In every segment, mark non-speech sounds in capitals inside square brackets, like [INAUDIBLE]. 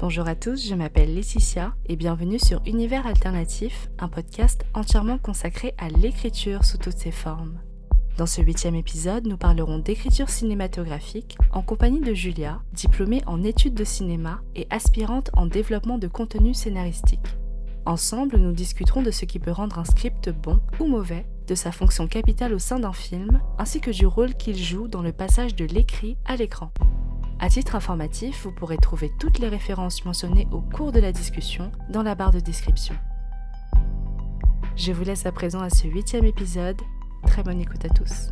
Bonjour à tous, je m'appelle Laetitia et bienvenue sur Univers Alternatif, un podcast entièrement consacré à l'écriture sous toutes ses formes. Dans ce huitième épisode, nous parlerons d'écriture cinématographique en compagnie de Julia, diplômée en études de cinéma et aspirante en développement de contenu scénaristique. Ensemble, nous discuterons de ce qui peut rendre un script bon ou mauvais, de sa fonction capitale au sein d'un film, ainsi que du rôle qu'il joue dans le passage de l'écrit à l'écran. À titre informatif, vous pourrez trouver toutes les références mentionnées au cours de la discussion dans la barre de description. Je vous laisse à présent à ce huitième épisode. Très bonne écoute à tous.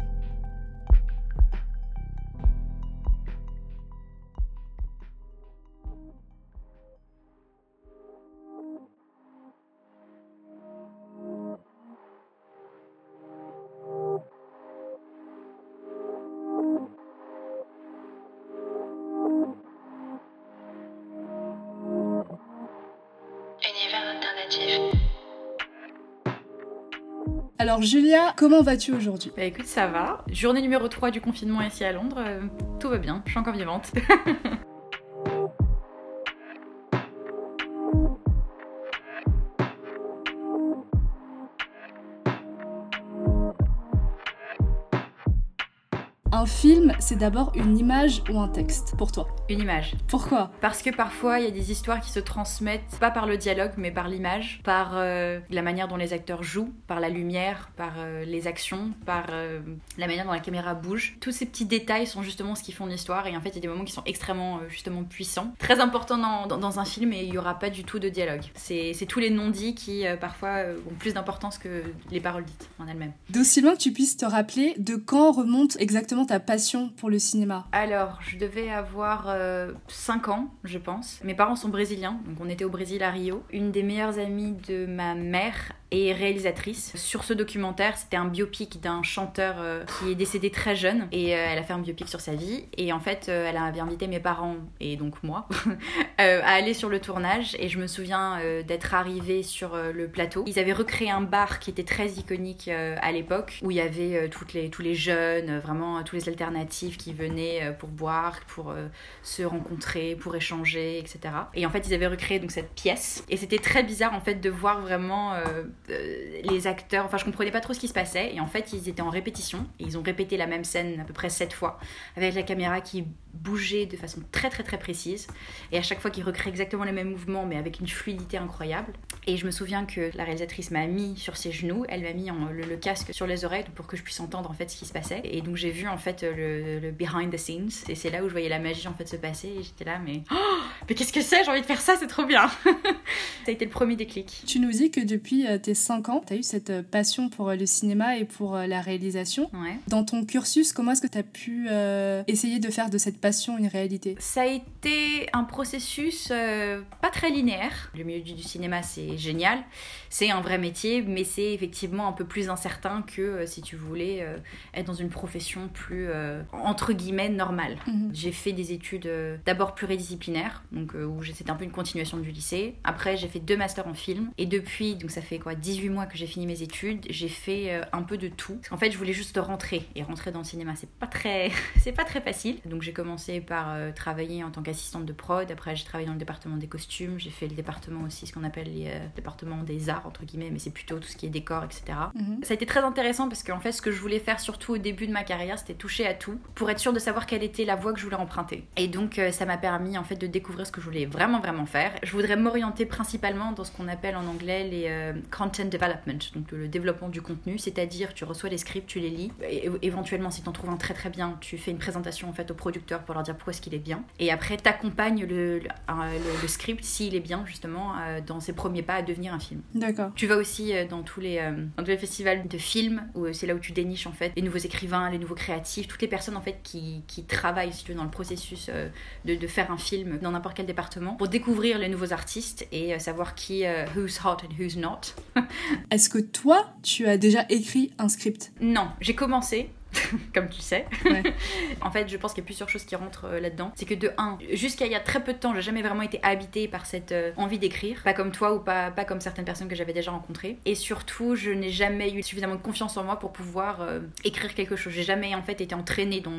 Alors Julia, comment vas-tu aujourd'hui? Bah écoute, ça va. Journée numéro 3 du confinement ici à Londres, euh, tout va bien, je suis encore vivante. [LAUGHS] Un film, c'est d'abord une image ou un texte pour toi? Une image. Pourquoi? Parce que parfois, il y a des histoires qui se transmettent, pas par le dialogue, mais par l'image, par euh, la manière dont les acteurs jouent, par la lumière, par euh, les actions, par euh, la manière dont la caméra bouge. Tous ces petits détails sont justement ce qui font l'histoire, et en fait, il y a des moments qui sont extrêmement, justement, puissants. Très importants dans, dans, dans un film, et il y aura pas du tout de dialogue. C'est tous les non-dits qui, parfois, ont plus d'importance que les paroles dites en elles-mêmes. D'aussi loin que tu puisses te rappeler de quand remonte exactement ta passion pour le cinéma Alors, je devais avoir 5 ans, je pense. Mes parents sont brésiliens, donc on était au Brésil à Rio. Une des meilleures amies de ma mère et réalisatrice. Sur ce documentaire, c'était un biopic d'un chanteur euh, qui est décédé très jeune et euh, elle a fait un biopic sur sa vie et en fait euh, elle avait invité mes parents et donc moi [LAUGHS] à aller sur le tournage et je me souviens d'être arrivée sur le plateau. Ils avaient recréé un bar qui était très iconique à l'époque où il y avait toutes les, tous les jeunes, vraiment tous les alternatifs qui venaient pour boire, pour se rencontrer, pour échanger, etc. Et en fait ils avaient recréé donc cette pièce et c'était très bizarre en fait de voir vraiment euh, les acteurs, enfin je comprenais pas trop ce qui se passait. Et en fait ils étaient en répétition. Et ils ont répété la même scène à peu près sept fois avec la caméra qui bougeait de façon très très très précise. Et à chaque fois qu'ils recréaient exactement les mêmes mouvements mais avec une fluidité incroyable. Et je me souviens que la réalisatrice m'a mis sur ses genoux, elle m'a mis le, casque sur les oreilles pour que je puisse entendre en fait ce qui se passait. Et donc j'ai vu en fait le, behind the scenes. Et c'est là où je voyais la magie en fait se passer. Et j'étais là mais oh, mais qu'est-ce que c'est? J'ai envie de faire ça c'est trop bien! [LAUGHS] Ça a été le premier déclic. Tu nous dis que depuis euh, tes 5 ans, tu as eu cette euh, passion pour euh, le cinéma et pour la réalisation. Dans ton cursus, comment est-ce que tu as pu essayer de faire de cette passion une réalité? Ça a été un processus pas très linéaire. Le milieu du cinéma, c'est génial. C'est un vrai métier, mais c'est effectivement un peu plus incertain que si tu voulais être dans une profession plus, entre guillemets, normale. Mhm. J'ai fait des études d'abord pluridisciplinaires, donc où c'était un peu une continuation du lycée. Après, j'ai fait deux masters en film. Et depuis, donc ça fait quoi 18 mois que j'ai fini mes études, j'ai fait euh, un peu de tout. Parce qu'en fait, je voulais juste rentrer. Et rentrer dans le cinéma, c'est pas très, [LAUGHS] c'est pas très facile. Donc j'ai commencé par euh, travailler en tant qu'assistante de prod. Après, j'ai travaillé dans le département des costumes. J'ai fait le département aussi, ce qu'on appelle les euh, départements des arts, entre guillemets, mais c'est plutôt tout ce qui est décor, etc. Mhm. Ça a été très intéressant parce qu'en fait, ce que je voulais faire, surtout au début de ma carrière, c'était toucher à tout pour être sûre de savoir quelle était la voie que je voulais emprunter. Et donc, ça m'a permis en fait de découvrir ce que je voulais vraiment, vraiment faire. Je voudrais m'orienter principalement dans ce qu'on appelle en anglais les content development donc le développement du contenu, c'est-à-dire tu reçois les scripts, tu les lis, et éventuellement si tu en trouves un très très bien, tu fais une présentation en fait au producteur pour leur dire pourquoi est-ce qu'il est bien, et après tu accompagnes le, le, script s'il est bien justement euh, dans ses premiers pas à devenir un film. D'accord. Tu vas aussi euh, dans tous les, euh, dans tous les festivals de films, où c'est là où tu déniches en fait les nouveaux écrivains, les nouveaux créatifs, toutes les personnes en fait qui, qui travaillent si tu veux, dans le processus de, de, faire un film dans n'importe quel département pour découvrir les nouveaux artistes et savoir qui, who's hot and who's not. [LAUGHS] Est-ce que toi, tu as déjà écrit un script? Non, j'ai commencé. [LAUGHS] comme tu sais. [LAUGHS] en fait, je pense qu'il y a plusieurs choses qui rentrent euh, là-dedans. C'est que de un, jusqu'à il y a très peu de temps, j'ai jamais vraiment été habitée par cette euh, envie d'écrire, pas comme toi ou pas, pas comme certaines personnes que j'avais déjà rencontrées. Et surtout, je n'ai jamais eu suffisamment de confiance en moi pour pouvoir euh, écrire quelque chose. J'ai jamais en fait été entraînée dans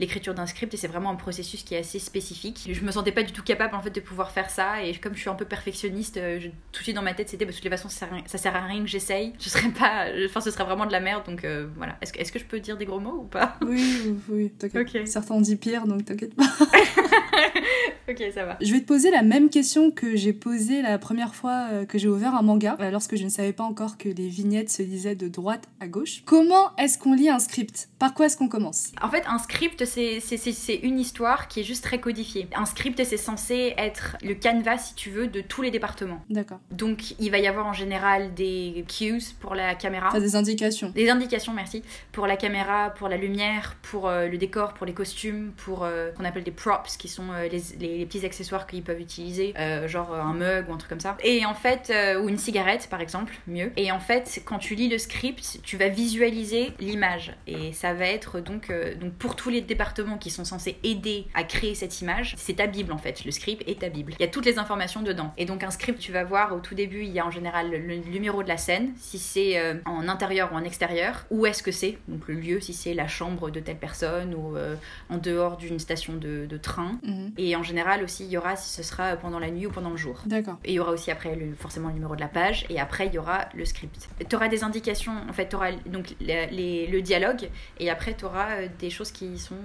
l'écriture d'un script et c'est vraiment un processus qui est assez spécifique. Je me sentais pas du tout capable en fait de pouvoir faire ça et comme je suis un peu perfectionniste, je, tout de suite dans ma tête c'était bah, de toutes les façons ça, ça sert à rien que j'essaye. Je serais pas, enfin ce serait vraiment de la merde donc voilà. Est-ce que, est que je peux dire des gros mots ou pas? Oui, oui, t'inquiète. Certains ont dit pire, donc t'inquiète pas. [LAUGHS] ok, ça va. Je vais te poser la même question que j'ai posée la première fois euh, que j'ai ouvert un manga, euh, lorsque je ne savais pas encore que les vignettes se lisaient de droite à gauche. Comment est-ce qu'on lit un script? Par quoi est-ce qu'on commence? En fait, un script, c'est une histoire qui est juste très codifiée. Un script, c'est censé être le canevas, si tu veux, de tous les départements. D'accord. Donc, il va y avoir en général des cues pour la caméra. Enfin, des indications. Des indications, merci. Pour la caméra, pour la lumière, pour euh, le décor, pour les costumes, pour euh, qu'on appelle des props, qui sont euh, les, petits accessoires qu'ils peuvent utiliser, genre un mug ou un truc comme ça. Et en fait, ou une cigarette par exemple, mieux. Et en fait, quand tu lis le script, tu vas visualiser l'image. Et ça va être donc, donc pour tous les départements qui sont censés aider à créer cette image, c'est ta Bible en fait. Le script est ta Bible. Il y a toutes les informations dedans. Et donc un script, tu vas voir au tout début, il y a en général le, numéro de la scène, si c'est en intérieur ou en extérieur, où est-ce que c'est, donc le lieu, si c'est la chambre de telle personne ou euh, en dehors d'une station de, train. Mhm. Et en général aussi, il y aura si ce sera pendant la nuit ou pendant le jour. D'accord. Et il y aura aussi après le, forcément le numéro de la page et après il y aura le script. Tu auras des indications, en fait, tu auras donc le dialogue et après tu auras euh, des choses qui sont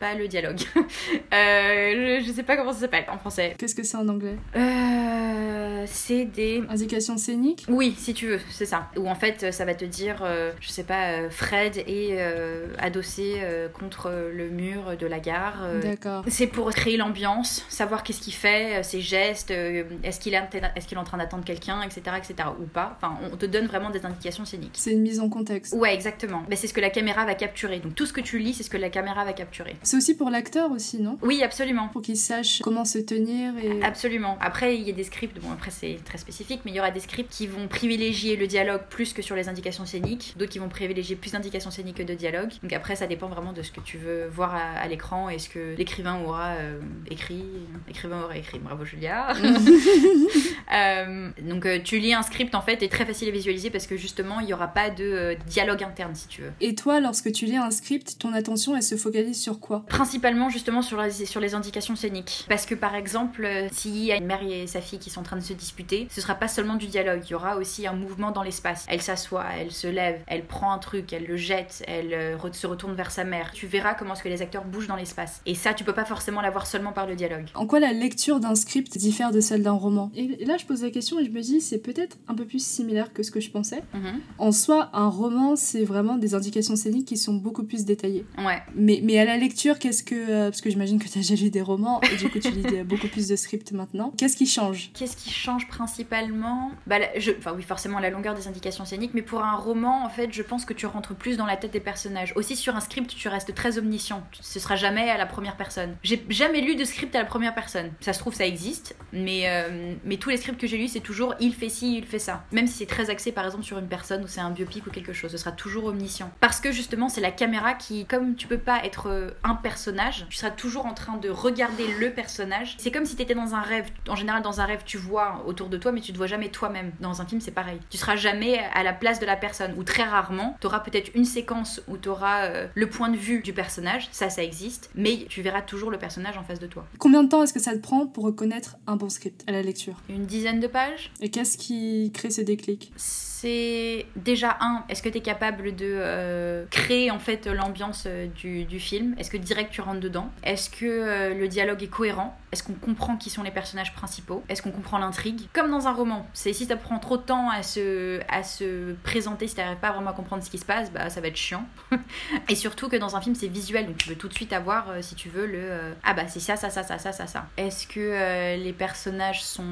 pas le dialogue. [LAUGHS] Euh, je, sais pas comment ça s'appelle en français. Qu'est-ce que c'est en anglais euh, C'est des indications scéniques. Oui, si tu veux, c'est ça. Ou en fait, ça va te dire, euh, je sais pas, Fred est adossé contre le mur de la gare. D'accord. C'est pour créer l'ambiance, savoir qu'est-ce qu'il fait, ses gestes, est-ce qu'il est, est, qu'il est en train d'attendre quelqu'un, etc., etc. Ou pas. Enfin, on te donne vraiment des indications scéniques. C'est une mise en contexte. Ouais, exactement. Mais c'est ce que la caméra va capturer. Donc tout ce que tu lis, c'est ce que la caméra va capturer. C'est aussi pour l'acteur aussi, non? Oui, absolument. Pour qu'il sache comment se tenir et... Absolument. Après, il y a des scripts, bon après c'est très spécifique, mais il y aura des scripts qui vont privilégier le dialogue plus que sur les indications scéniques, d'autres qui vont privilégier plus d'indications scéniques que de dialogue. Donc après, ça dépend vraiment de ce que tu veux voir à, l'écran et ce que l'écrivain aura euh, écrit. L'écrivain aura écrit, bravo Julia. [LAUGHS] [LAUGHS] Euh, donc euh, tu lis un script en fait, est très facile à visualiser parce que justement, il n'y aura pas de dialogue interne si tu veux. Et toi, lorsque tu lis un script, ton attention, elle se focalise sur quoi? Principalement justement sur les, sur les indications scéniques. Parce que par exemple, euh, s'il y a une mère et sa fille qui sont en train de se disputer, ce sera pas seulement du dialogue, il y aura aussi un mouvement dans l'espace. Elle s'assoit, elle se lève, elle prend un truc, elle le jette, elle euh, se retourne vers sa mère. Tu verras comment est-ce que les acteurs bougent dans l'espace. Et ça, tu peux pas forcément l'avoir seulement par le dialogue. En quoi la lecture d'un script diffère de celle d'un roman? Et là, je pose la question et je me dis, c'est peut-être un peu plus similaire que ce que je pensais. Mhm. En soi, un roman, c'est vraiment des indications scéniques qui sont beaucoup plus détaillées. Ouais. Mais, mais à la lecture, qu'est-ce que euh, parce que j'imagine que tu as déjà lu des romans et du coup tu lis beaucoup plus de scripts maintenant. Qu'est-ce qui change? Qu'est-ce qui change principalement? Bah. Enfin oui, forcément la longueur des indications scéniques, mais pour un roman, en fait, je pense que tu rentres plus dans la tête des personnages. Aussi sur un script, tu restes très omniscient. Ce sera jamais à la première personne. J'ai jamais lu de script à la première personne. Ça se trouve, ça existe, mais, euh, mais tous les scripts que j'ai lus, c'est toujours il fait ci, il fait ça. Même si c'est très axé par exemple sur une personne ou c'est un biopic ou quelque chose, ce sera toujours omniscient. Parce que justement, c'est la caméra qui, comme tu peux pas être euh, un personnage, tu seras toujours en train de regarder le personnage. C'est comme si tu étais dans un rêve. En général, dans un rêve, tu vois autour de toi, mais tu te vois jamais toi-même. Dans un film, c'est pareil. Tu seras jamais à la place de la personne. Ou très rarement, tu auras peut-être une séquence où tu auras euh, le point de vue du personnage. Ça, ça existe. Mais tu verras toujours le personnage en face de toi. Combien de temps est-ce que ça te prend pour reconnaître un bon script à la lecture? Une dizaine de pages? Et qu'est-ce qui crée ces déclics C'est déjà un, est-ce que tu es capable de euh, créer en fait l'ambiance euh, du, film? Est-ce que direct tu rentres dedans? Est-ce que euh, le dialogue est cohérent? Est-ce qu'on comprend qui sont les personnages principaux? Est-ce qu'on comprend l'intrigue? Comme dans un roman, c'est si ça prend trop de temps à se, à se présenter, si t'arrives pas vraiment à comprendre ce qui se passe, bah ça va être chiant. [LAUGHS] et surtout que dans un film c'est visuel, donc tu veux tout de suite avoir, si tu veux, le ah bah c'est ça, ça, ça, ça, ça, ça, ça. Est-ce que les personnages sont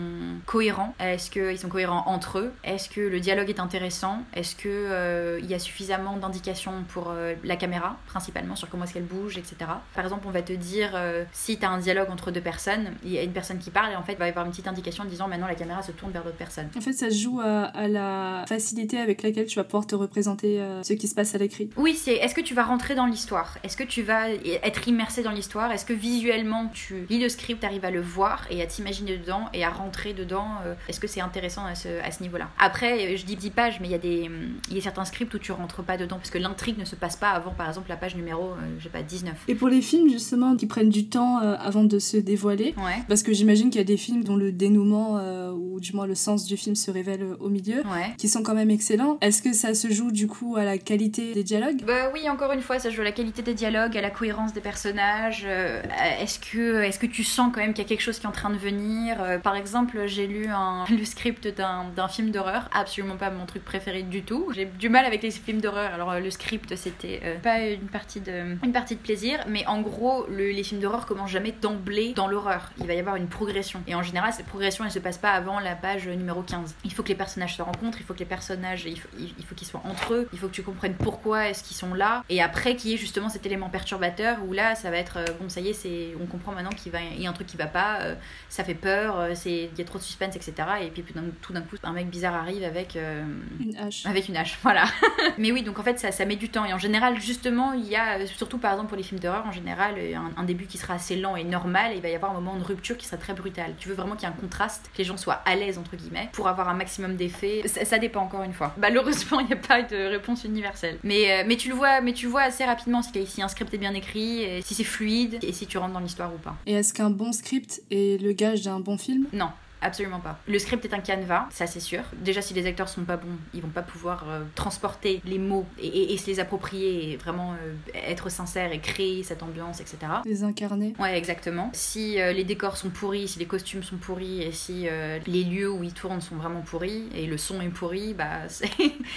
cohérents? Est-ce qu'ils sont cohérents entre eux? Est-ce que le dialogue est intéressant Est-ce que il y a suffisamment d'indications pour la caméra, principalement sur comment est-ce qu'elle bouge, etc. Par exemple, on va te dire euh, si tu as un dialogue entre deux personnes, il y a une personne qui parle et en fait il va y avoir une petite indication disant maintenant la caméra se tourne vers d'autres personnes. En fait, ça joue à, la facilité avec laquelle tu vas pouvoir te représenter euh, ce qui se passe à l'écrit. Oui, c'est est-ce que tu vas rentrer dans l'histoire? Est-ce que tu vas être immersé dans l'histoire? Est-ce que visuellement tu lis le script, arrives à le voir et à t'imaginer dedans et à rentrer dedans euh, Est-ce que c'est intéressant à ce, à ce niveau-là? Après, je dis 10 pages, mais il y, a des, il y a certains scripts où tu rentres pas dedans parce que l'intrigue ne se passe pas avant, par exemple, la page numéro, euh, je sais pas, 19. Et pour les films, justement, qui prennent du temps avant de se dévoiler, ouais. parce que j'imagine qu'il y a des films dont le dénouement, ou du moins le sens du film se révèle au milieu, qui sont quand même excellents. Est-ce que ça se joue du coup à la qualité des dialogues? Bah oui, encore une fois, ça joue à la qualité des dialogues, à la cohérence des personnages. Euh, est-ce que, est que tu sens quand même qu'il y a quelque chose qui est en train de venir? Euh, Par exemple, j'ai lu un, [LAUGHS] le script d'un film d'horreur, absolument pas mon truc préféré du tout. J'ai du mal avec les films d'horreur, alors euh, le script c'était pas une partie, de, une partie de plaisir, mais en gros, les films d'horreur commencent jamais d'emblée dans l'horreur. Il va y avoir une progression. Et en général, cette progression, elle se passe pas avant la page numéro 15. Il faut que les personnages se rencontrent, il faut que les personnages, il faut, qu'ils soient entre eux, il faut que tu comprennes pourquoi est-ce qu'ils sont là, et après qu'il y ait justement cet élément perturbateur où là, ça va être, euh, bon, ça y est, c'est, on comprend maintenant qu'il va, y a un truc qui va pas, euh, ça fait peur, euh, c'est, il y a trop de suspense, etc. Et puis tout d'un coup, un mec bizarre arrive avec une hache. Avec une hache, [LAUGHS] voilà. Mais oui, donc en fait, ça, ça met du temps. Et en général, justement, il y a, surtout par exemple pour les films d'horreur, en général, un, début qui sera assez lent et normal, et il va y avoir un moment de rupture qui sera très brutal. Tu veux vraiment qu'il y ait un contraste, que les gens soient à l'aise entre guillemets, pour avoir un maximum d'effets. Ça, dépend encore une fois. Malheureusement, [LAUGHS] il n'y a pas de réponse universelle. Mais, mais tu le vois, mais tu vois assez rapidement si, si un script est bien écrit, et si c'est fluide, et si tu rentres dans l'histoire ou pas. Et est-ce qu'un bon script est le gage d'un bon film? Non. Absolument pas. Le script est un canevas, ça c'est sûr. Déjà, si les acteurs sont pas bons, ils vont pas pouvoir euh, transporter les mots et, se les approprier et vraiment euh, être sincères et créer cette ambiance, etc. Les incarner. Ouais, exactement. Si euh, les décors sont pourris, si les costumes sont pourris et si les lieux où ils tournent sont vraiment pourris et le son est pourri, bah [LAUGHS] c'est.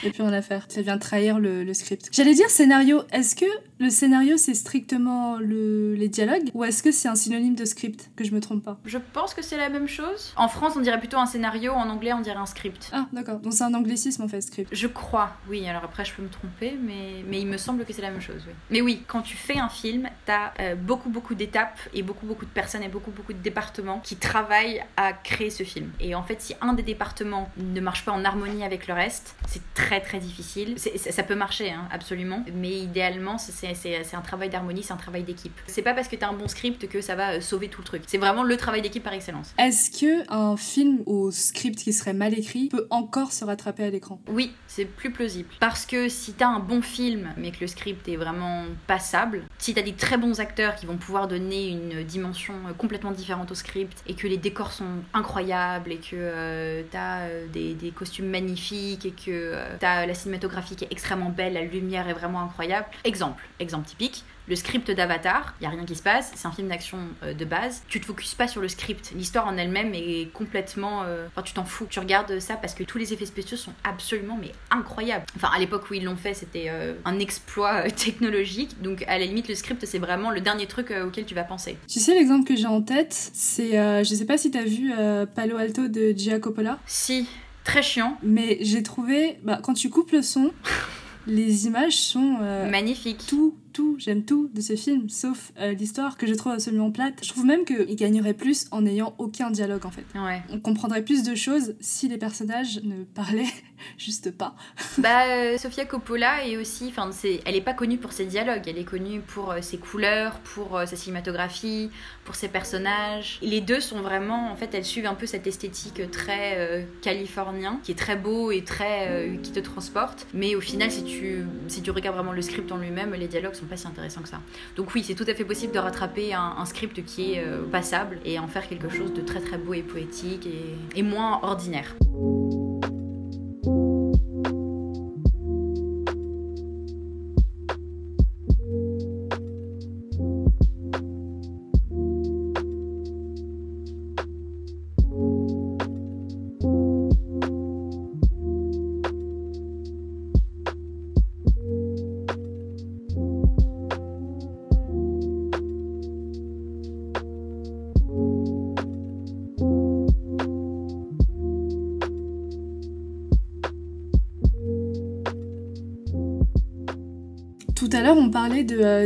et puis en affaire. Ça vient trahir le, script. J'allais dire scénario. Est-ce que le scénario c'est strictement le, les dialogues ou est-ce que c'est un synonyme de script? Que je me trompe pas. Je pense que c'est la même chose. En France, on dirait plutôt un scénario, en anglais, on dirait un script. Ah, d'accord. Donc c'est un anglicisme en fait, script. Je crois, oui. Alors après, je peux me tromper, mais, mais il me semble que c'est la même chose, oui. Mais oui, quand tu fais un film, t'as euh, beaucoup, beaucoup d'étapes et beaucoup, beaucoup de personnes et beaucoup, beaucoup de départements qui travaillent à créer ce film. Et en fait, si un des départements ne marche pas en harmonie avec le reste, c'est très, très difficile. Ça peut marcher, hein, absolument. Mais idéalement, c'est un travail d'harmonie, c'est un travail d'équipe. C'est pas parce que t'as un bon script que ça va euh, sauver tout le truc. C'est vraiment le travail d'équipe par excellence. Est-ce que un film au script qui serait mal écrit peut encore se rattraper à l'écran. Oui, c'est plus plausible. Parce que si t'as un bon film, mais que le script est vraiment passable, si t'as des très bons acteurs qui vont pouvoir donner une dimension complètement différente au script, et que les décors sont incroyables, et que euh, t'as euh, des, costumes magnifiques, et que euh, t'as la cinématographie qui est extrêmement belle, la lumière est vraiment incroyable. Exemple, exemple typique, le script d'Avatar, il y a rien qui se passe, c'est un film d'action euh, de base. Tu te focuses pas sur le script, l'histoire en elle-même est complètement euh, enfin tu t'en fous. Tu regardes ça parce que tous les effets spéciaux sont absolument mais incroyables. Enfin à l'époque où ils l'ont fait, c'était euh, un exploit technologique. Donc à la limite le script c'est vraiment le dernier truc auquel tu vas penser. Tu sais l'exemple que j'ai en tête, c'est je sais pas si t'as vu Palo Alto de Gia Coppola. Si, très chiant. Mais j'ai trouvé bah, quand tu coupes le son [LAUGHS] les images sont magnifiques. Tout tout, j'aime tout de ce film, sauf euh, l'histoire que je trouve absolument plate. Je trouve même qu'il gagnerait plus en n'ayant aucun dialogue en fait. Ouais. On comprendrait plus de choses si les personnages ne parlaient [LAUGHS] juste pas. bah, euh, Sofia Coppola est aussi, enfin, elle est pas connue pour ses dialogues, elle est connue pour euh, ses couleurs, pour sa cinématographie, pour ses personnages. les deux sont vraiment, en fait, elles suivent un peu cette esthétique très californien, qui est très beau et très qui te transporte. Mais au final, si tu si tu regardes vraiment le script en lui-même, les dialogues pas si intéressants que ça. Donc oui, c'est tout à fait possible de rattraper un, script qui est euh, passable et en faire quelque chose de très très beau et poétique et moins ordinaire.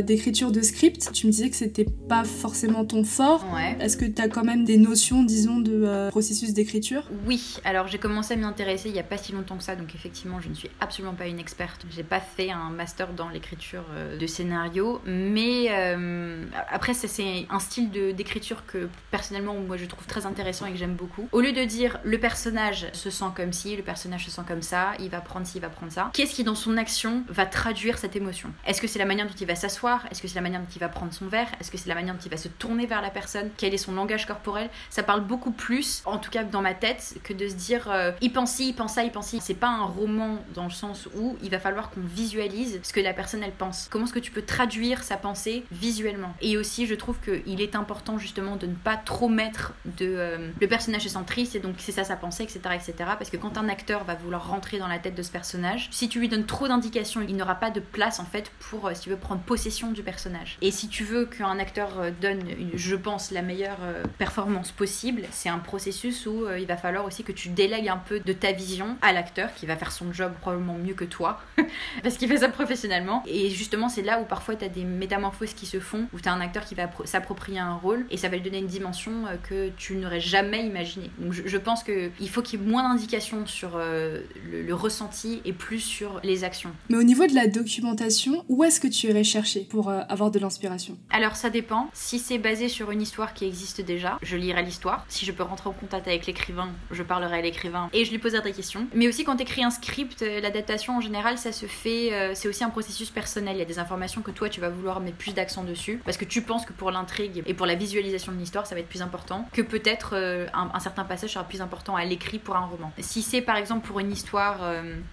D'écriture de, script. Tu me disais que c'était pas forcément ton fort. Ouais. Est-ce que tu as quand même des notions, disons, de euh, processus d'écriture? Oui, alors j'ai commencé à m'y intéresser il y a pas si longtemps que ça, donc effectivement, je ne suis absolument pas une experte. J'ai pas fait un master dans l'écriture euh, de scénario, mais après, c'est un style d'écriture que personnellement, moi je trouve très intéressant et que j'aime beaucoup. Au lieu de dire le personnage se sent comme ci, le personnage se sent comme ça, il va prendre ci, il va prendre ça, qu'est-ce qui dans son action va traduire cette émotion? Est-ce que c'est la manière dont il va s'asseoir Est-ce que c'est la manière dont il va prendre son verre Est-ce que c'est la manière dont il va se tourner vers la personne Quel est son langage corporel Ça parle beaucoup plus, en tout cas dans ma tête, que de se dire euh, il pense ci, il pense ça, il pense ci. C'est pas un roman dans le sens où il va falloir qu'on visualise ce que la personne elle pense. Comment est-ce que tu peux traduire sa pensée visuellement? Et aussi, je trouve qu'il est important justement de ne pas trop mettre de euh, le personnage est centriste et donc c'est ça sa pensée, etc., etc. Parce que quand un acteur va vouloir rentrer dans la tête de ce personnage, si tu lui donnes trop d'indications, il n'aura pas de place en fait pour, euh, si tu veux, prendre possession du personnage. Et si tu veux qu'un acteur euh, donne, je pense, la meilleure euh, performance possible, c'est un processus où il va falloir aussi que tu délègues un peu de ta vision à l'acteur qui va faire son job probablement mieux que toi, [LAUGHS] parce qu'il fait ça professionnellement. Et justement, c'est là où parfois tu as des métamorphoses qui se font, où tu as un acteur qui va s'approprier un rôle et ça va lui donner une dimension que tu n'aurais jamais imaginé. Donc je, pense qu'il faut qu'il y ait moins d'indications sur le ressenti et plus sur les actions. Mais au niveau de la documentation, où est-ce que tu irais chercher pour euh, avoir de l'inspiration Alors ça dépend. Si c'est basé sur une histoire qui existe déjà, je lirai l'histoire. Si je peux rentrer en contact avec l'écrivain, je parlerai à l'écrivain et je lui poserai des questions. Mais aussi quand tu un script, euh, l'adaptation en général, ça se fait, euh, c'est aussi un processus personnel. Il y a des informations que toi tu vas vouloir mettre plus d'accent dessus parce que tu penses que pour l'intrigue et pour la visualisation de l'histoire, ça va être plus important que peut-être un, certain passage sera plus important à l'écrit pour un roman. Si c'est par exemple pour une histoire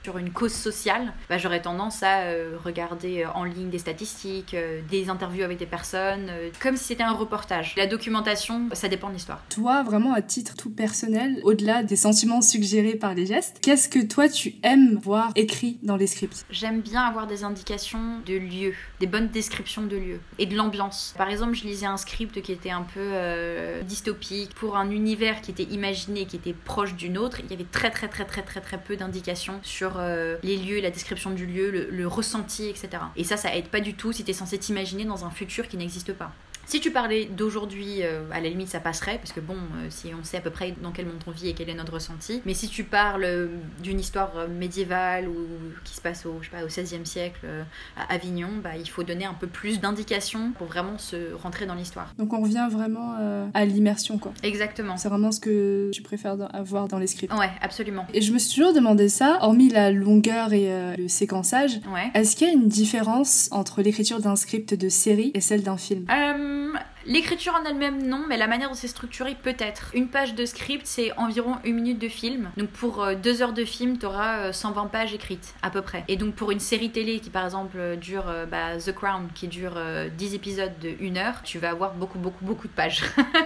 sur une cause sociale, bah, j'aurais tendance à regarder en ligne des statistiques, euh, des interviews avec des personnes, comme si c'était un reportage. La documentation, ça dépend de l'histoire. Toi, vraiment à titre tout personnel, au-delà des sentiments suggérés par les gestes, qu'est-ce que toi tu aimes voir écrit dans les scripts? J'aime bien avoir des indications de lieux, des bonnes descriptions de lieux et de l'ambiance. Par exemple, je lisais un script qui était un peu dystopique pour un univers qui était imaginé, qui était proche d'une autre. Il y avait très très très très très très peu d'indications sur les lieux, la description du lieu, le, ressenti, etc. Et ça, ça aide pas du tout si tu censé t'imaginer dans un futur qui n'existe pas. Si tu parlais d'aujourd'hui, euh, à la limite ça passerait, parce que bon, euh, si on sait à peu près dans quel monde on vit et quel est notre ressenti. Mais si tu parles euh, d'une histoire médiévale ou qui se passe au, je sais pas, au 16e siècle à Avignon, bah, il faut donner un peu plus d'indications pour vraiment se rentrer dans l'histoire. Donc on revient vraiment à l'immersion, quoi. Exactement. C'est vraiment ce que tu préfères avoir dans les scripts. Ouais, absolument. Et je me suis toujours demandé ça, hormis la longueur et le séquençage, ouais. est-ce qu'il y a une différence entre l'écriture d'un script de série et celle d'un film? L'écriture en elle-même, non, mais la manière dont c'est structuré, peut-être. Une page de script, c'est environ une minute de film. Donc pour euh, deux heures de film, tu auras 120 pages écrites, à peu près. Et donc pour une série télé qui, par exemple, dure euh, bah, The Crown, qui dure 10 euh, épisodes de 1 heure, tu vas avoir beaucoup, beaucoup, beaucoup de pages.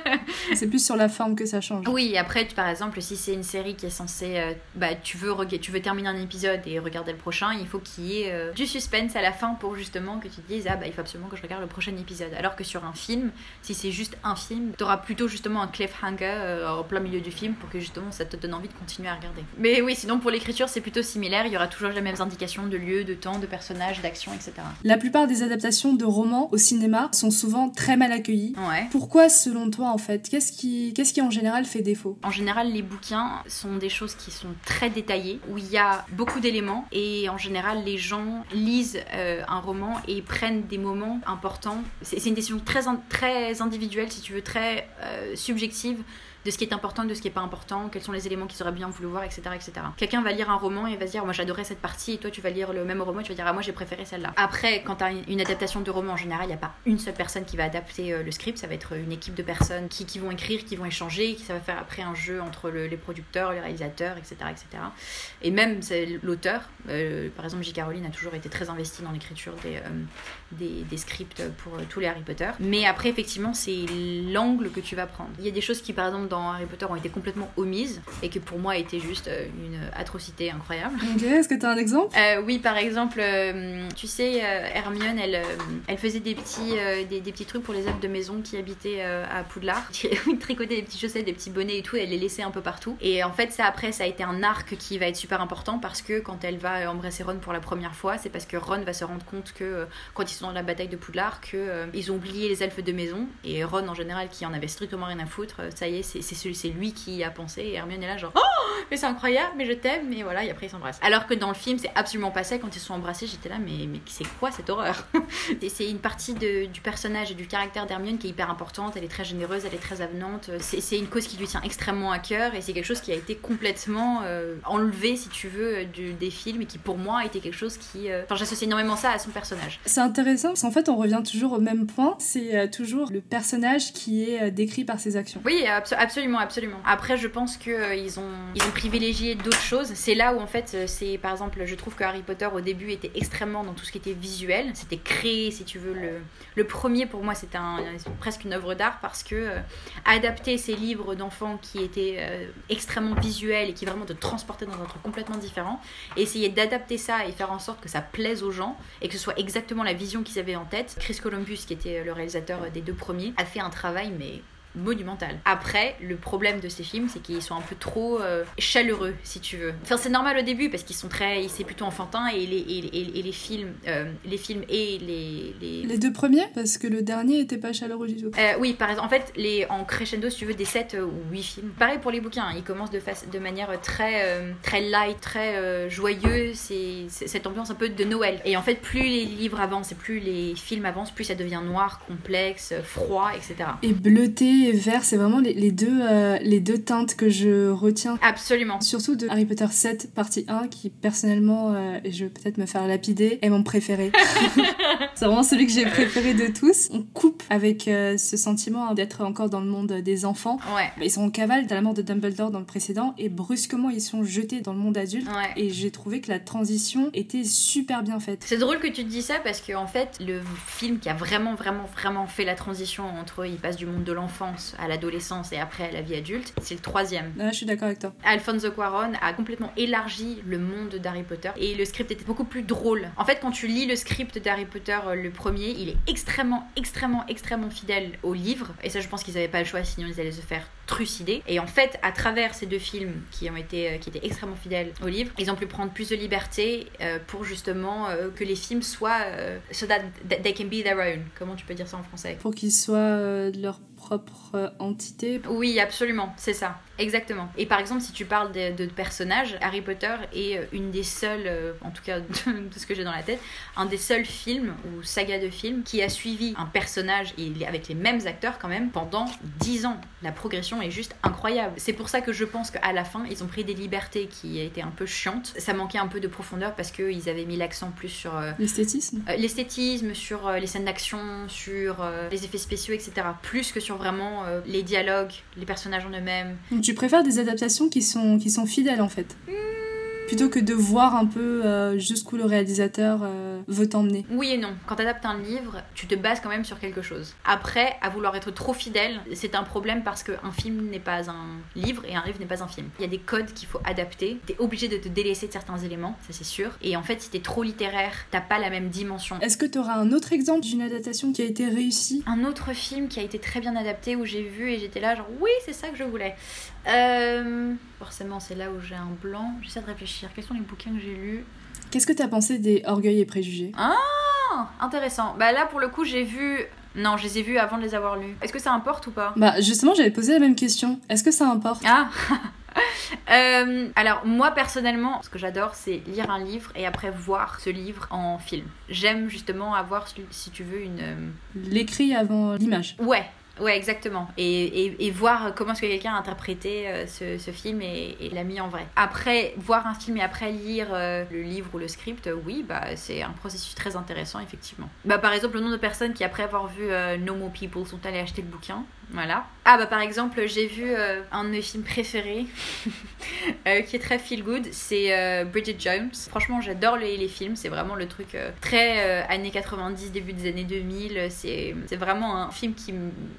[LAUGHS] c'est plus sur la forme que ça change. Oui, après, par exemple, si c'est une série qui est censée. bah, tu veux, tu veux terminer un épisode et regarder le prochain, il faut qu'il y ait du suspense à la fin pour justement que tu te dises, ah bah, il faut absolument que je regarde le prochain épisode. Alors que sur un film, si c'est juste un film, tu auras plutôt justement un cliffhanger euh, au plein milieu du film pour que justement ça te donne envie de continuer à regarder. Mais oui, sinon pour l'écriture, c'est plutôt similaire. Il y aura toujours les mêmes indications de lieu, de temps, de personnages, d'action, etc. La plupart des adaptations de romans au cinéma sont souvent très mal accueillies. Ouais. Pourquoi, selon toi, en fait? Qu'est-ce qui, qu'est-ce qui en général fait défaut? En général, les bouquins sont des choses qui sont très détaillées, où il y a beaucoup d'éléments, et en général, les gens lisent euh, un roman et prennent des moments importants. C'est, une décision très, très individuelle, si tu veux, très euh, subjective de ce qui est important, de ce qui est pas important, quels sont les éléments qu'ils auraient bien voulu voir, etc. etc. Quelqu'un va lire un roman et va se dire, moi j'adorais cette partie, et toi tu vas lire le même roman et tu vas dire, ah moi j'ai préféré celle-là. Après, quand tu as une adaptation de roman, en général, il n'y a pas une seule personne qui va adapter euh, le script, ça va être une équipe de personnes qui, qui, vont écrire, qui vont échanger, qui ça va faire après un jeu entre les producteurs, les réalisateurs, etc. etc. Et même l'auteur, euh, par exemple, J. Caroline a toujours été très investi dans l'écriture des, euh, scripts pour tous les Harry Potter. Mais après, effectivement, c'est l'angle que tu vas prendre. Il y a des choses qui, par exemple, dans Harry Potter ont été complètement omises et que pour moi étaient juste euh, une atrocité incroyable. Ok, est-ce que tu as un exemple? Euh, Oui, par exemple, euh, tu sais, Hermione, elle, elle faisait des petits, des, petits trucs pour les elfes de maison qui habitaient à Poudlard. [LAUGHS] Elle tricotait des petits chaussettes, des petits bonnets et tout, elle les laissait un peu partout. Et en fait, ça après, ça a été un arc qui va être super important parce que quand elle va embrasser Ron pour la première fois, c'est parce que Ron va se rendre compte que quand ils sont dans la bataille de Poudlard, que ils ont oublié les elfes de maison et Ron en général qui en avait strictement rien à foutre, ça y est, c'est lui qui a pensé et Hermione est là genre oh mais c'est incroyable, mais je t'aime, mais voilà, et après ils s'embrassent. Alors que dans le film, c'est absolument pas ça. Quand ils sont embrassés, j'étais là, mais, mais c'est quoi cette horreur? [LAUGHS] C'est une partie de, du personnage et du caractère d'Hermione qui est hyper importante. Elle est très généreuse, elle est très avenante. C'est une cause qui lui tient extrêmement à cœur et c'est quelque chose qui a été complètement euh, enlevé, si tu veux, du, des films et qui pour moi a été quelque chose qui. Euh, enfin, j'associe énormément ça à son personnage. C'est intéressant parce qu'en fait, on revient toujours au même point. C'est euh, toujours le personnage qui est décrit par ses actions. Oui, absolument, absolument. Après, je pense qu'ils ont, ils ont privilégié d'autres choses. C'est là où en fait, euh, c'est par exemple, je trouve que Harry Potter au début était extrêmement dans tout ce qui était visuel. C'était créé, si tu veux. Le, premier pour moi, c'était un, presque une œuvre d'art parce que euh, adapter ces livres d'enfants qui étaient euh, extrêmement visuels et qui vraiment te transportaient dans un truc complètement différent, essayer d'adapter ça et faire en sorte que ça plaise aux gens et que ce soit exactement la vision qu'ils avaient en tête. Chris Columbus, qui était le réalisateur des deux premiers, a fait un travail mais monumental. Après, le problème de ces films, c'est qu'ils sont un peu trop euh, chaleureux, si tu veux. Enfin, c'est normal au début parce qu'ils sont très, c'est plutôt enfantin et les, et, les films, euh, les films et les, les, deux premiers, parce que le dernier était pas chaleureux du tout. Euh, oui, par exemple, en fait, les en crescendo, si tu veux, des 7 ou 8 films. Pareil pour les bouquins, ils commencent de, face, de manière très, très light, très joyeux. C'est cette ambiance un peu de Noël. Et en fait, plus les livres avancent et plus les films avancent, plus ça devient noir, complexe, froid, etc. Et bleuté vert, c'est vraiment les, deux, euh, les deux teintes que je retiens. Absolument. Surtout de Harry Potter 7, partie 1, qui personnellement, euh, et je vais peut-être me faire lapider, est mon préféré. [LAUGHS] c'est vraiment celui que j'ai préféré de tous. On coupe avec euh, ce sentiment d'être encore dans le monde des enfants. Ouais. Ils sont en cavale de la mort de Dumbledore dans le précédent, et brusquement, ils sont jetés dans le monde adulte. Et j'ai trouvé que la transition était super bien faite. C'est drôle que tu te dis ça parce que, en fait, le film qui a vraiment, vraiment, vraiment fait la transition entre il passe du monde de l'enfant à l'adolescence et après à la vie adulte, c'est le troisième. Ah, je suis d'accord avec toi. Alfonso Cuaron a complètement élargi le monde d'Harry Potter et le script était beaucoup plus drôle. En fait, quand tu lis le script d'Harry Potter, euh, le premier, il est extrêmement, extrêmement, extrêmement fidèle au livre. Et ça, je pense qu'ils n'avaient pas le choix, sinon ils allaient se faire trucider. Et en fait, à travers ces deux films qui ont été, euh, qui étaient extrêmement fidèles au livre, ils ont pu prendre plus de liberté euh, pour justement que les films soient so that they can be their own. Comment tu peux dire ça en français? Pour qu'ils soient leur propre entité. Oui, absolument, c'est ça. Exactement. Et par exemple, si tu parles de, personnages, Harry Potter est euh, une des seules, euh, en tout cas [LAUGHS] de, ce que j'ai dans la tête, un des seuls films ou saga de films qui a suivi un personnage et avec les mêmes acteurs quand même pendant 10 ans. La progression est juste incroyable. C'est pour ça que je pense qu'à la fin, ils ont pris des libertés qui étaient un peu chiantes. Ça manquait un peu de profondeur parce qu'ils avaient mis l'accent plus sur euh, l'esthétisme. l'esthétisme, sur les scènes d'action, sur les effets spéciaux, etc. Plus que sur vraiment les dialogues, les personnages en eux-mêmes. Tu préfères des adaptations qui sont, qui sont fidèles en fait? Plutôt que de voir un peu euh, jusqu'où le réalisateur euh, veut t'emmener. Oui et non. Quand tu adaptes un livre, tu te bases quand même sur quelque chose. Après, à vouloir être trop fidèle, c'est un problème parce qu'un film n'est pas un livre et un livre n'est pas un film. Il y a des codes qu'il faut adapter. Tu es obligé de te délaisser de certains éléments, ça c'est sûr. Et en fait, si tu es trop littéraire, t'as pas la même dimension. Est-ce que tu auras un autre exemple d'une adaptation qui a été réussie? Un autre film qui a été très bien adapté où j'ai vu et j'étais là genre oui, c'est ça que je voulais. Euh, forcément, c'est là où j'ai un blanc. J'essaie de réfléchir. Quels sont les bouquins que j'ai lus Qu'est-ce que tu as pensé des Orgueil et Préjugés? Ah Intéressant. Bah là, pour le coup, j'ai vu. Non, je les ai vus avant de les avoir lus. Est-ce que ça importe ou pas? Bah justement, j'avais posé la même question. Est-ce que ça importe? Ah [LAUGHS] euh, alors moi personnellement, ce que j'adore, c'est lire un livre et après voir ce livre en film. J'aime justement avoir, si tu veux, une... Euh, L'écrit avant l'image. Ouais, Ouais, exactement. Et, et, voir comment est-ce que quelqu'un a interprété euh, ce, ce, film et, l'a mis en vrai. Après, voir un film et après lire euh, le livre ou le script, oui, bah, c'est un processus très intéressant, effectivement. Bah, par exemple, le nombre de personnes qui, après avoir vu euh, No More People, sont allées acheter le bouquin, Voilà. Ah bah par exemple, j'ai vu euh, un de mes films préférés [LAUGHS] euh, qui est très feel good, c'est euh, Bridget Jones. Franchement, j'adore les, les, films, c'est vraiment le truc très années 90, début des années 2000. C'est vraiment un film qui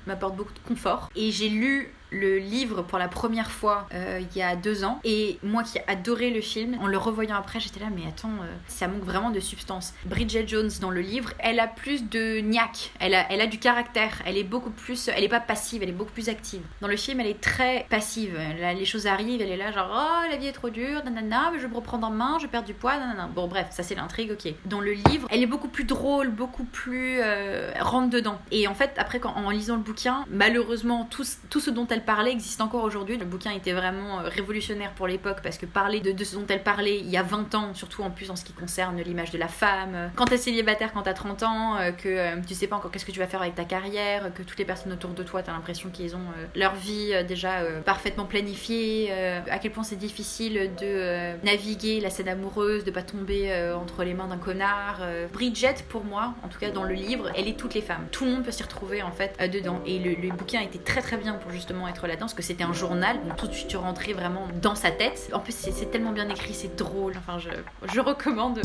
m'apporte beaucoup de confort. Et j'ai lu le livre pour la première fois euh, il y a deux ans. Et moi qui ai adoré le film, en le revoyant après, j'étais là, mais attends, euh, ça manque vraiment de substance. Bridget Jones dans le livre, elle a plus de niaque, elle a, elle a du caractère, elle est beaucoup plus, elle est pas passive, elle est beaucoup plus active. Dans le film, elle est très passive. les choses arrivent, elle est là, genre, oh, la vie est trop dure, nanana, mais je me reprendre en main, je perds du poids, nanana. Bon, bref, ça c'est l'intrigue, ok. Dans le livre, elle est beaucoup plus drôle, beaucoup plus euh, rentre dedans. Et en fait, après, quand, en lisant le bouquin, malheureusement, tout, tout ce dont elle parlait existe encore aujourd'hui. Le bouquin était vraiment euh, révolutionnaire pour l'époque parce que parler de, ce dont elle parlait il y a 20 ans, surtout en plus en ce qui concerne l'image de la femme, euh, quand t'es célibataire quand t'as 30 ans, euh, que tu sais pas encore qu'est-ce que tu vas faire avec ta carrière, que toutes les personnes autour de toi, t'as l'impression qu'ils ont leur vie déjà parfaitement planifiée, à quel point c'est difficile de naviguer la scène amoureuse, de pas tomber entre les mains d'un connard. Bridget, pour moi, en tout cas dans le livre, elle est toutes les femmes. Tout le monde peut s'y retrouver en fait dedans. Et le, le bouquin était très très bien pour justement être là-dedans, parce que c'était un journal, donc tout de suite tu rentrais vraiment dans sa tête. En plus, c'est tellement bien écrit, c'est drôle, enfin, je, je recommande.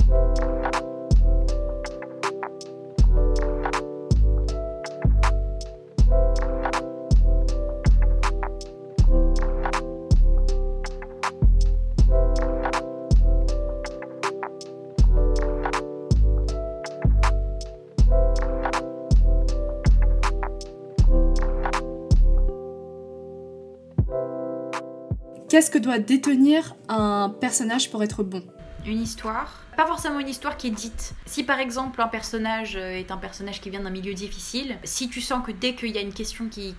Qu'est-ce que doit détenir un personnage pour être bon? Une histoire, pas forcément une histoire qui est dite. Si par exemple un personnage euh, est un personnage qui vient d'un milieu difficile, si tu sens que dès qu'il y a une question qui,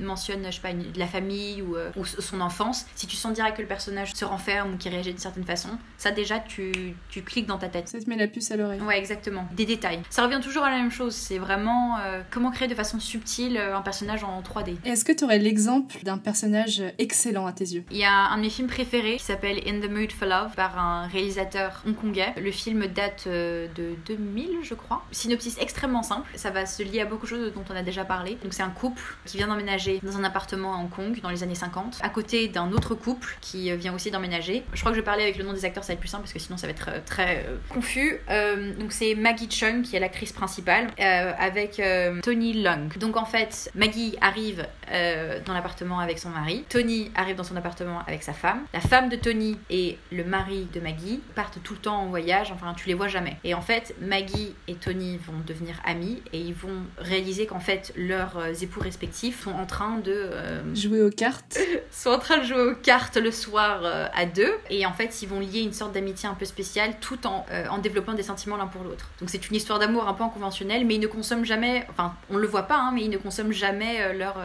mentionne, je sais pas, de la famille euh, ou, son enfance, si tu sens direct que le personnage se renferme ou qu'il réagit d'une certaine façon, ça déjà tu, tu, cliques dans ta tête. Ça te met la puce à l'oreille. Ouais, exactement. Des détails. Ça revient toujours à la même chose. C'est vraiment euh, comment créer de façon subtile un personnage en 3D. Est-ce que tu aurais l'exemple d'un personnage excellent à tes yeux? Il y a un de mes films préférés qui s'appelle In the Mood for Love par un réalisateur hongkongais. Le film date euh, de 2000, je crois. Synopsis extrêmement simple. Ça va se lier à beaucoup de choses dont on a déjà parlé. Donc c'est un couple qui vient d'emménager dans un appartement à Hong Kong dans les années 50, à côté d'un autre couple qui euh, vient aussi d'emménager. Je crois que je vais parler avec le nom des acteurs, ça va être plus simple parce que sinon ça va être euh, très confus. donc c'est Maggie Chung qui est l'actrice principale avec Tony Long. Donc en fait, Maggie arrive dans l'appartement avec son mari. Tony arrive dans son appartement avec sa femme. La femme de Tony et le mari de Maggie partent tout le temps en voyage. Enfin, tu les vois jamais. Et en fait, Maggie et Tony vont devenir amis et ils vont réaliser qu'en fait, leurs euh, époux respectifs sont en train de. Euh, jouer aux cartes. [LAUGHS] sont en train de jouer aux cartes le soir euh, à deux. Et en fait, ils vont lier une sorte d'amitié un peu spéciale tout en, en développant des sentiments l'un pour l'autre. Donc c'est une histoire d'amour un peu inconventionnelle, mais ils ne consomment jamais. Enfin, on le voit pas, hein, mais ils ne consomment jamais leur,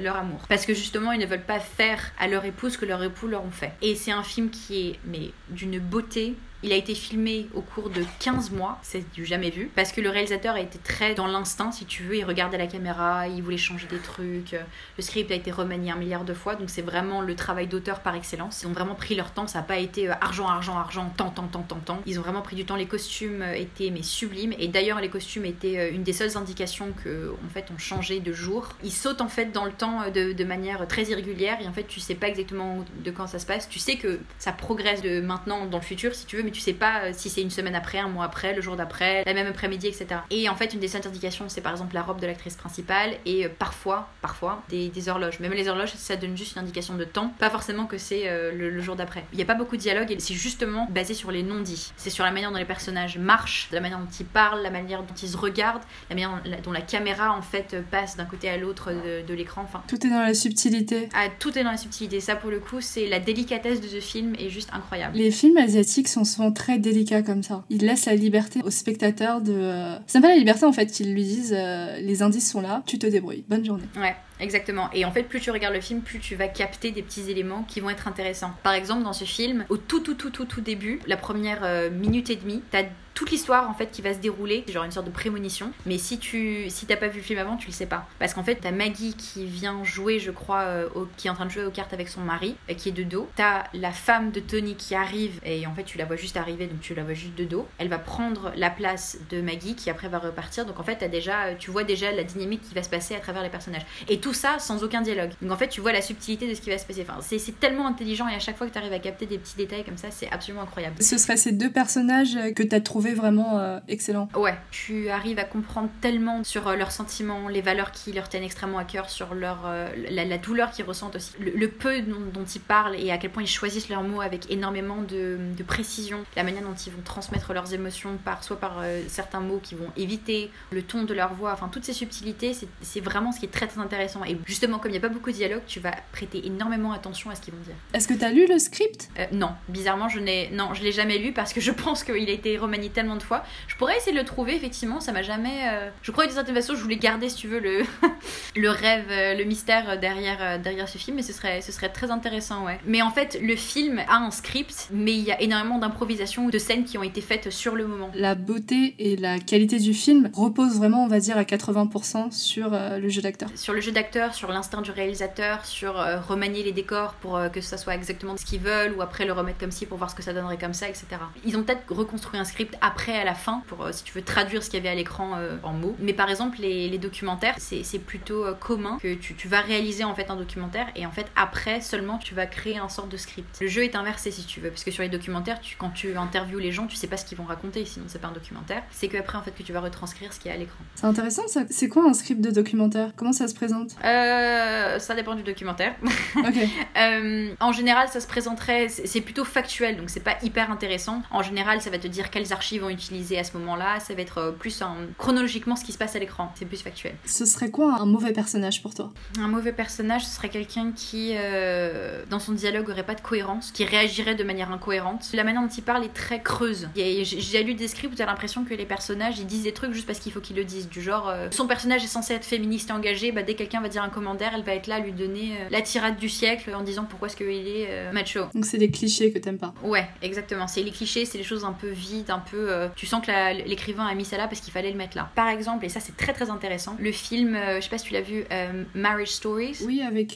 leur amour. Parce que justement, ils ne veulent pas faire à leur épouse ce que leur époux leur ont fait. Et c'est un film qui est mais d'une beauté il a été filmé au cours de 15 mois, c'est du jamais vu, parce que le réalisateur a été très dans l'instinct, si tu veux, il regardait la caméra, il voulait changer des trucs, le script a été remanié un milliard de fois, donc c'est vraiment le travail d'auteur par excellence. Ils ont vraiment pris leur temps, ça n'a pas été euh, argent, argent, argent, tant, tant, tant, tant, tant. Ils ont vraiment pris du temps, les costumes euh, étaient mais sublimes, et d'ailleurs les costumes étaient euh, une des seules indications que en fait on changeait de jour. Ils sautent en fait dans le temps de, de manière très irrégulière, et en fait tu sais pas exactement de quand ça se passe, tu sais que ça progresse de maintenant dans le futur si tu veux, mais tu sais pas euh, si c'est une semaine après, un mois après, le jour d'après, la même après-midi, etc. Et en fait, une des seules indications, c'est par exemple la robe de l'actrice principale et euh, parfois, parfois, des, horloges. Même les horloges, ça donne juste une indication de temps, pas forcément que c'est euh, le, jour d'après. Il n'y a pas beaucoup de dialogue et c'est justement basé sur les non-dits. C'est sur la manière dont les personnages marchent, la manière dont ils parlent, la manière dont ils se regardent, la manière dont la caméra en fait passe d'un côté à l'autre de, l'écran. Enfin, tout est dans la subtilité. Ah, tout est dans la subtilité. Ça, pour le coup, c'est la délicatesse de ce film est juste incroyable. Les films asiatiques sont souvent très délicat comme ça. Il laisse la liberté au spectateur de. Euh, c'est pas la liberté en fait qu'ils lui disent euh, les indices sont là, tu te débrouilles. Bonne journée. Ouais. Exactement. Et en fait, plus tu regardes le film, plus tu vas capter des petits éléments qui vont être intéressants. Par exemple, dans ce film, au tout, tout, tout, tout, tout début, la première euh, minute et demie, t'as toute l'histoire en fait qui va se dérouler, genre une sorte de prémonition. Mais si tu si t'as pas vu le film avant, tu le sais pas. Parce qu'en fait, t'as Maggie qui vient jouer, je crois, euh, qui est en train de jouer aux cartes avec son mari, et qui est de dos. T'as la femme de Tony qui arrive, et en fait, tu la vois juste arriver, donc tu la vois juste de dos. Elle va prendre la place de Maggie qui après va repartir. Donc en fait, as déjà, tu vois déjà la dynamique qui va se passer à travers les personnages. Et tout ça sans aucun dialogue. Donc en fait, tu vois la subtilité de ce qui va se passer. Enfin, c'est tellement intelligent et à chaque fois que tu arrives à capter des petits détails comme ça, c'est absolument incroyable. Ce seraient ces deux personnages que tu as trouvé vraiment euh, excellents. Ouais, tu arrives à comprendre tellement sur euh, leurs sentiments, les valeurs qui leur tiennent extrêmement à cœur, sur leur, euh, la, douleur qu'ils ressentent aussi, le, peu dont, ils parlent et à quel point ils choisissent leurs mots avec énormément de, précision, la manière dont ils vont transmettre leurs émotions, par, soit par certains mots qu'ils vont éviter, le ton de leur voix, enfin toutes ces subtilités, c'est vraiment ce qui est très très intéressant. Et justement, comme il n'y a pas beaucoup de dialogue, tu vas prêter énormément attention à ce qu'ils vont dire. Est-ce que tu as lu le script? Non, bizarrement, je n'ai non, je l'ai jamais lu parce que je pense qu'il a été remanié tellement de fois. Je pourrais essayer de le trouver, effectivement, ça m'a jamais. Euh, je crois que d'une certaine façon, je voulais garder, si tu veux, le, [LAUGHS] le rêve, euh, le mystère derrière, euh, derrière ce film, mais ce serait, ce serait très intéressant, ouais. Mais en fait, le film a un script, mais il y a énormément d'improvisations, de scènes qui ont été faites sur le moment. La beauté et la qualité du film reposent vraiment, on va dire, à 80% sur le jeu d'acteur. Sur le jeu d'acteur, sur l'instinct du réalisateur, sur remanier les décors pour que ça soit exactement ce qu'ils veulent, ou après le remettre comme ci pour voir ce que ça donnerait comme ça, etc. Ils ont peut-être reconstruit un script après à la fin pour euh, si tu veux traduire ce qu'il y avait à l'écran euh, en mots. Mais par exemple les, documentaires, c'est plutôt euh, commun que tu, vas réaliser en fait un documentaire et en fait après seulement tu vas créer un sort de script. Le jeu est inversé si tu veux parce que sur les documentaires, tu, quand tu interviews les gens, tu sais pas ce qu'ils vont raconter sinon c'est pas un documentaire. C'est qu'après en fait que tu vas retranscrire ce qui est à l'écran. C'est intéressant ça. C'est quoi un script de documentaire? Comment ça se présente? Ça dépend du documentaire. [LAUGHS] [LAUGHS] en général, ça se présenterait, c'est plutôt factuel donc c'est pas hyper intéressant. En général, ça va te dire quelles archives ont utilisé à ce moment-là. Ça va être euh, plus chronologiquement ce qui se passe à l'écran. C'est plus factuel. Ce serait quoi un mauvais personnage pour toi? Un mauvais personnage, ce serait quelqu'un qui, euh, dans son dialogue, aurait pas de cohérence, qui réagirait de manière incohérente. La manière dont il parle est très creuse. J'ai lu des scripts où t'as l'impression que les personnages ils disent des trucs juste parce qu'il faut qu'ils le disent. Du genre, euh, son personnage est censé être féministe et engagé, bah dès quelqu'un va dire un commentaire, elle va être là à lui donner la tirade du siècle en disant pourquoi est-ce qu'il est macho. Donc c'est des clichés que t'aimes pas. Ouais, exactement. C'est les clichés, c'est les choses un peu vides, un peu. Euh, tu sens que l'écrivain a mis ça là parce qu'il fallait le mettre là. Par exemple, et ça c'est très très intéressant, le film, euh, je sais pas si tu l'as vu, euh, Marriage Stories. Oui, avec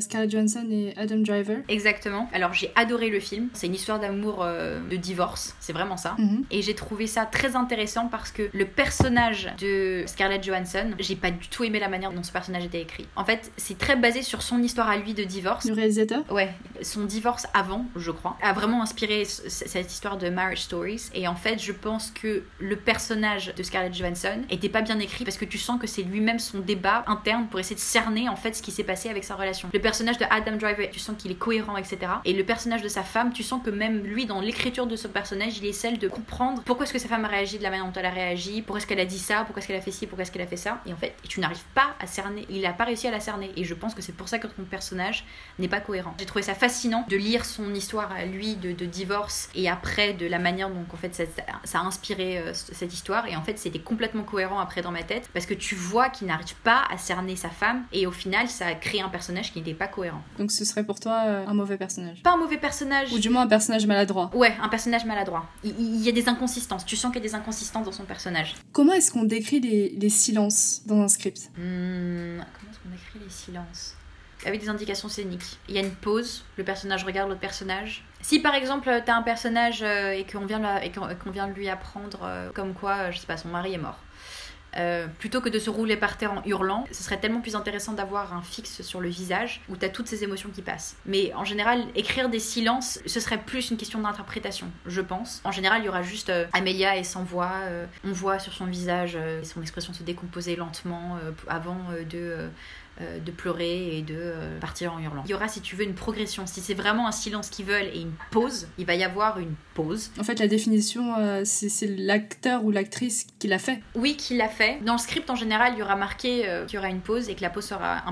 Scarlett Johansson et Adam Driver. Exactement. Alors j'ai adoré le film. C'est une histoire d'amour de divorce, c'est vraiment ça. Mhm. Et j'ai trouvé ça très intéressant parce que le personnage de Scarlett Johansson, j'ai pas du tout aimé la manière dont ce personnage était écrit. En fait, c'est très basé sur son histoire à lui de divorce. Le réalisateur? Ouais, son divorce avant, je crois, a vraiment inspiré cette histoire de Marriage Stories. Et en fait, je pense que le personnage de Scarlett Johansson était pas bien écrit parce que tu sens que c'est lui-même son débat interne pour essayer de cerner en fait ce qui s'est passé avec sa relation. Le personnage de Adam Driver, tu sens qu'il est cohérent, etc. Et le personnage de sa femme, tu sens que même lui, dans l'écriture de ce personnage, il est celle de comprendre pourquoi est-ce que sa femme a réagi de la manière dont elle a réagi, pourquoi est-ce qu'elle a dit ça, pourquoi est-ce qu'elle a fait ci, pourquoi est-ce qu'elle a fait ça. Et en fait, tu n'arrives pas à cerner. Il a pas réussi à la cerner. Et je pense que c'est pour ça que ton personnage n'est pas cohérent. J'ai trouvé ça fascinant de lire son histoire à lui de, de divorce et après de la manière dont en fait ça, ça a inspiré euh, cette histoire et en fait c'était complètement cohérent après dans ma tête parce que tu vois qu'il n'arrive pas à cerner sa femme et au final ça a créé un personnage qui n'était pas cohérent. Donc ce serait pour toi euh, un mauvais personnage Pas un mauvais personnage. Ou du moins un personnage maladroit. Ouais, un personnage maladroit. Il, y a des inconsistances. Tu sens qu'il y a des inconsistances dans son personnage. Comment est-ce qu'on décrit les, les, silences dans un script? Hmm, Comment est-ce qu'on décrit les silences? Avec des indications scéniques. Il y a une pause, le personnage regarde l'autre personnage. Si par exemple t'as un personnage euh, et qu'on vient, de lui apprendre euh, comme quoi, euh, je sais pas, son mari est mort. plutôt que de se rouler par terre en hurlant, ce serait tellement plus intéressant d'avoir un fixe sur le visage où tu as toutes ces émotions qui passent. Mais en général, écrire des silences, ce serait plus une question d'interprétation, je pense. En général, il y aura juste Amelia et sans voix. on voit sur son visage son expression se décomposer lentement avant de euh, de pleurer et de euh, partir en hurlant. Il y aura, si tu veux, une progression. Si c'est vraiment un silence qu'ils veulent et une pause, il va y avoir une pause. En fait, la définition, euh, c'est l'acteur ou l'actrice qui l'a fait. Oui, qui l'a fait. Dans le script, en général, il y aura marqué qu'il y aura une pause et que la pause sera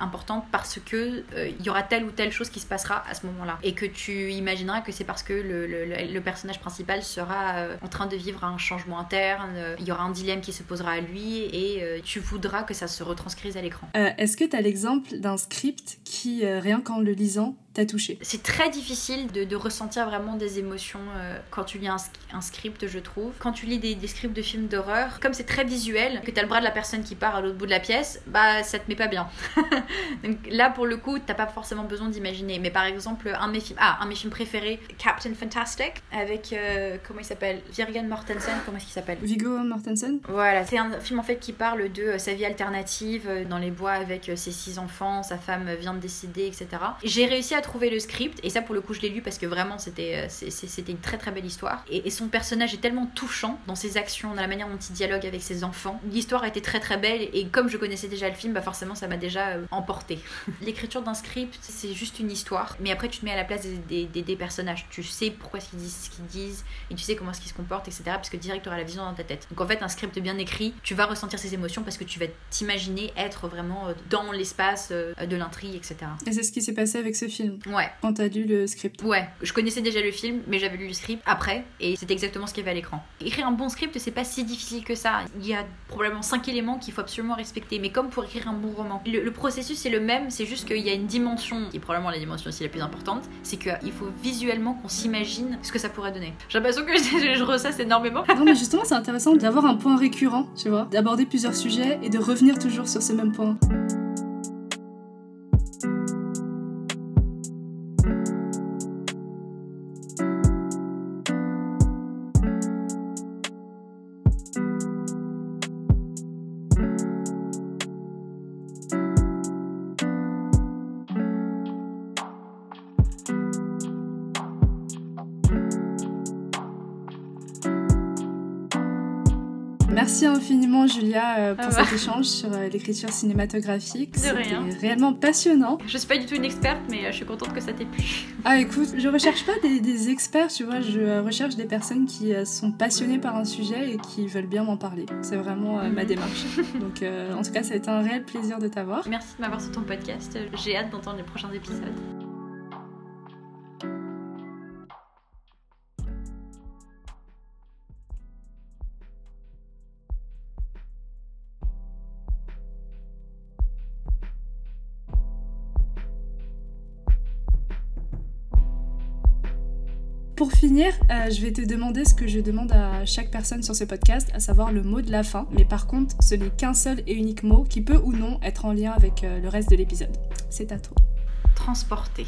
importante parce que il y aura telle ou telle chose qui se passera à ce moment-là. Et que tu imagineras que c'est parce que le, le, personnage principal sera en train de vivre un changement interne, il y aura un dilemme qui se posera à lui et tu voudras que ça se retranscrise à l'écran. Est-ce que tu as l'exemple d'un script qui, euh, rien qu'en le lisant, t'a touché C'est très difficile de, de, ressentir vraiment des émotions euh, quand tu lis un, un, script, je trouve. Quand tu lis des, des scripts de films d'horreur, comme c'est très visuel, que t'as le bras de la personne qui part à l'autre bout de la pièce, bah ça te met pas bien. [LAUGHS] Donc là, pour le coup, t'as pas forcément besoin d'imaginer. Mais par exemple, un de mes films, ah, un de mes films préférés, Captain Fantastic, avec, euh, comment il s'appelle? Virgen Mortensen, comment est-ce qu'il s'appelle? Viggo Mortensen? Voilà, c'est un film en fait qui parle de euh, sa vie alternative dans les bois avec ses six enfants, sa femme vient de décider, etc. J'ai réussi à trouver le script, et ça pour le coup je l'ai lu parce que vraiment c'était c'était une très très belle histoire. Et, son personnage est tellement touchant dans ses actions, dans la manière dont il dialogue avec ses enfants. L'histoire été très très belle, et comme je connaissais déjà le film, bah forcément ça m'a déjà emporté. [LAUGHS] L'écriture d'un script, c'est juste une histoire, mais après tu te mets à la place des, des, personnages. Tu sais pourquoi ils disent ce qu'ils disent, et tu sais comment est-ce qu'ils se comportent, etc. Parce que direct tu auras la vision dans ta tête. Donc en fait, un script bien écrit, tu vas ressentir ces émotions parce que tu vas t'imaginer être vraiment dans l'espace de l'intrigue, etc. Et c'est ce qui s'est passé avec ce film Ouais. Quand t'as lu le script Ouais. Je connaissais déjà le film, mais j'avais lu le script après, et c'était exactement ce qu'il y avait à l'écran. Écrire un bon script, c'est pas si difficile que ça. Il y a probablement cinq éléments qu'il faut absolument respecter, mais comme pour écrire un bon roman. Le, le processus est le même, c'est juste qu'il y a une dimension, qui est probablement la dimension aussi la plus importante, c'est qu'il faut visuellement qu'on s'imagine ce que ça pourrait donner. J'ai l'impression que [LAUGHS] je, je ressasse énormément. [LAUGHS] Non, mais justement, c'est intéressant d'avoir un point récurrent, tu vois, d'aborder plusieurs sujets et de revenir toujours sur ce même point. Julia pour ah bah. cet échange sur l'écriture cinématographique. C'était réellement passionnant. Je suis pas du tout une experte, mais je suis contente que ça t'ait plu. Ah écoute, je recherche pas des, des, experts, tu vois, je recherche des personnes qui sont passionnées par un sujet et qui veulent bien m'en parler. C'est vraiment euh, ma démarche. Donc euh, en tout cas, ça a été un réel plaisir de t'avoir. Merci de m'avoir sur ton podcast. J'ai hâte d'entendre les prochains épisodes. Pour finir, euh, je vais te demander ce que je demande à chaque personne sur ce podcast, à savoir le mot de la fin. Mais par contre, ce n'est qu'un seul et unique mot qui peut ou non être en lien avec euh, le reste de l'épisode. C'est à toi. Transporter.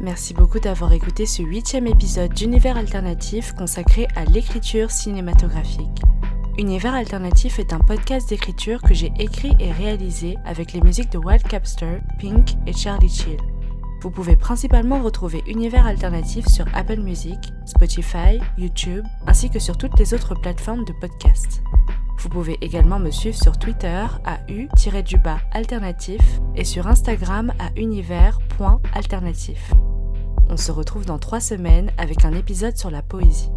Merci beaucoup d'avoir écouté ce huitième épisode d'Univers Alternatif consacré à l'écriture cinématographique. Univers Alternatif est un podcast d'écriture que j'ai écrit et réalisé avec les musiques de Wild Capster, Pink et Charlie Chill. Vous pouvez principalement retrouver Univers Alternatif sur Apple Music, Spotify, YouTube, ainsi que sur toutes les autres plateformes de podcast. Vous pouvez également me suivre sur Twitter à u-du-bas alternatif et sur Instagram à univers.alternatif. On se retrouve dans trois semaines avec un épisode sur la poésie.